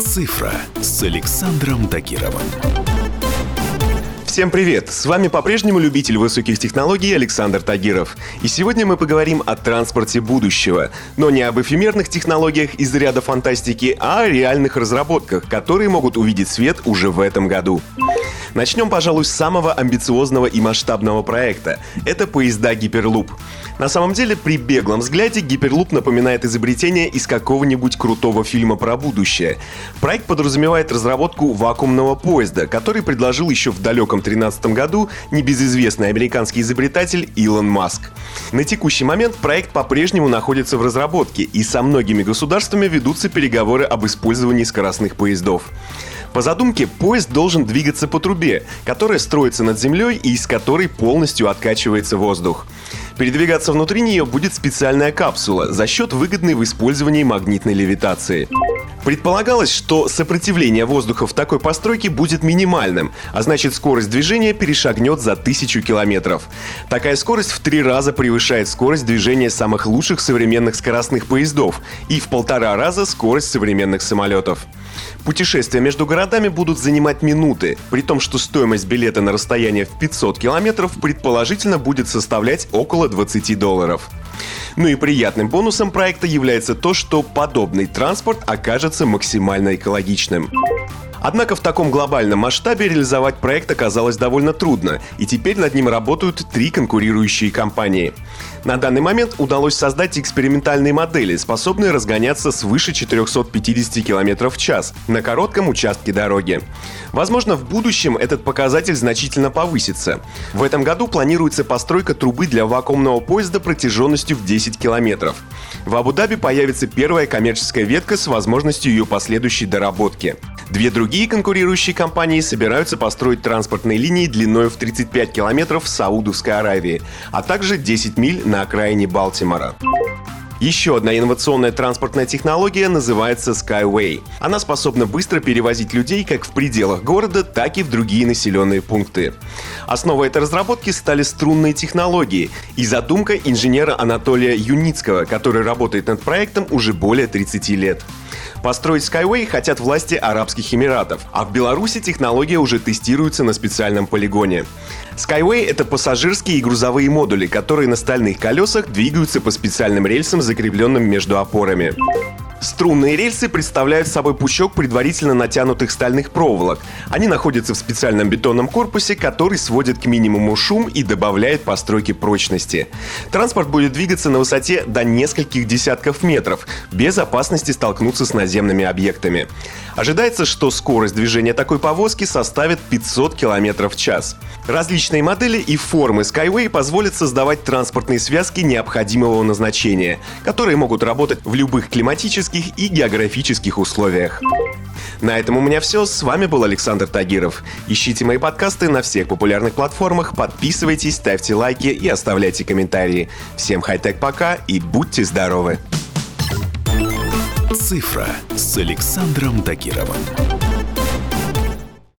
«Цифра» с Александром Тагировым. Всем привет! С вами по-прежнему любитель высоких технологий Александр Тагиров. И сегодня мы поговорим о транспорте будущего. Но не об эфемерных технологиях из ряда фантастики, а о реальных разработках, которые могут увидеть свет уже в этом году. Начнем, пожалуй, с самого амбициозного и масштабного проекта. Это поезда Гиперлуп. На самом деле, при беглом взгляде Гиперлуп напоминает изобретение из какого-нибудь крутого фильма про будущее. Проект подразумевает разработку вакуумного поезда, который предложил еще в далеком 2013 году небезызвестный американский изобретатель Илон Маск. На текущий момент проект по-прежнему находится в разработке, и со многими государствами ведутся переговоры об использовании скоростных поездов. По задумке, поезд должен двигаться по трубе, которая строится над землей и из которой полностью откачивается воздух. Передвигаться внутри нее будет специальная капсула за счет выгодной в использовании магнитной левитации. Предполагалось, что сопротивление воздуха в такой постройке будет минимальным, а значит скорость движения перешагнет за тысячу километров. Такая скорость в три раза превышает скорость движения самых лучших современных скоростных поездов и в полтора раза скорость современных самолетов. Путешествия между городами будут занимать минуты, при том, что стоимость билета на расстояние в 500 километров предположительно будет составлять около 20 долларов. Ну и приятным бонусом проекта является то, что подобный транспорт окажется максимально экологичным. Однако в таком глобальном масштабе реализовать проект оказалось довольно трудно, и теперь над ним работают три конкурирующие компании. На данный момент удалось создать экспериментальные модели, способные разгоняться свыше 450 км в час на коротком участке дороги. Возможно, в будущем этот показатель значительно повысится. В этом году планируется постройка трубы для вакуумного поезда протяженностью в 10 километров. В Абу-Даби появится первая коммерческая ветка с возможностью ее последующей доработки. Две другие конкурирующие компании собираются построить транспортные линии длиной в 35 километров в Саудовской Аравии, а также 10 миль на окраине Балтимора. Еще одна инновационная транспортная технология называется Skyway. Она способна быстро перевозить людей как в пределах города, так и в другие населенные пункты. Основой этой разработки стали струнные технологии и задумка инженера Анатолия Юницкого, который работает над проектом уже более 30 лет. Построить Skyway хотят власти Арабских Эмиратов, а в Беларуси технология уже тестируется на специальном полигоне. Skyway — это пассажирские и грузовые модули, которые на стальных колесах двигаются по специальным рельсам, закрепленным между опорами. Струнные рельсы представляют собой пучок предварительно натянутых стальных проволок. Они находятся в специальном бетонном корпусе, который сводит к минимуму шум и добавляет постройке прочности. Транспорт будет двигаться на высоте до нескольких десятков метров, без опасности столкнуться с наземными объектами. Ожидается, что скорость движения такой повозки составит 500 км в час. Различные модели и формы Skyway позволят создавать транспортные связки необходимого назначения, которые могут работать в любых климатических и географических условиях. На этом у меня все. С вами был Александр Тагиров. Ищите мои подкасты на всех популярных платформах, подписывайтесь, ставьте лайки и оставляйте комментарии. Всем хай-тек пока и будьте здоровы! «Цифра» с Александром Тагировым.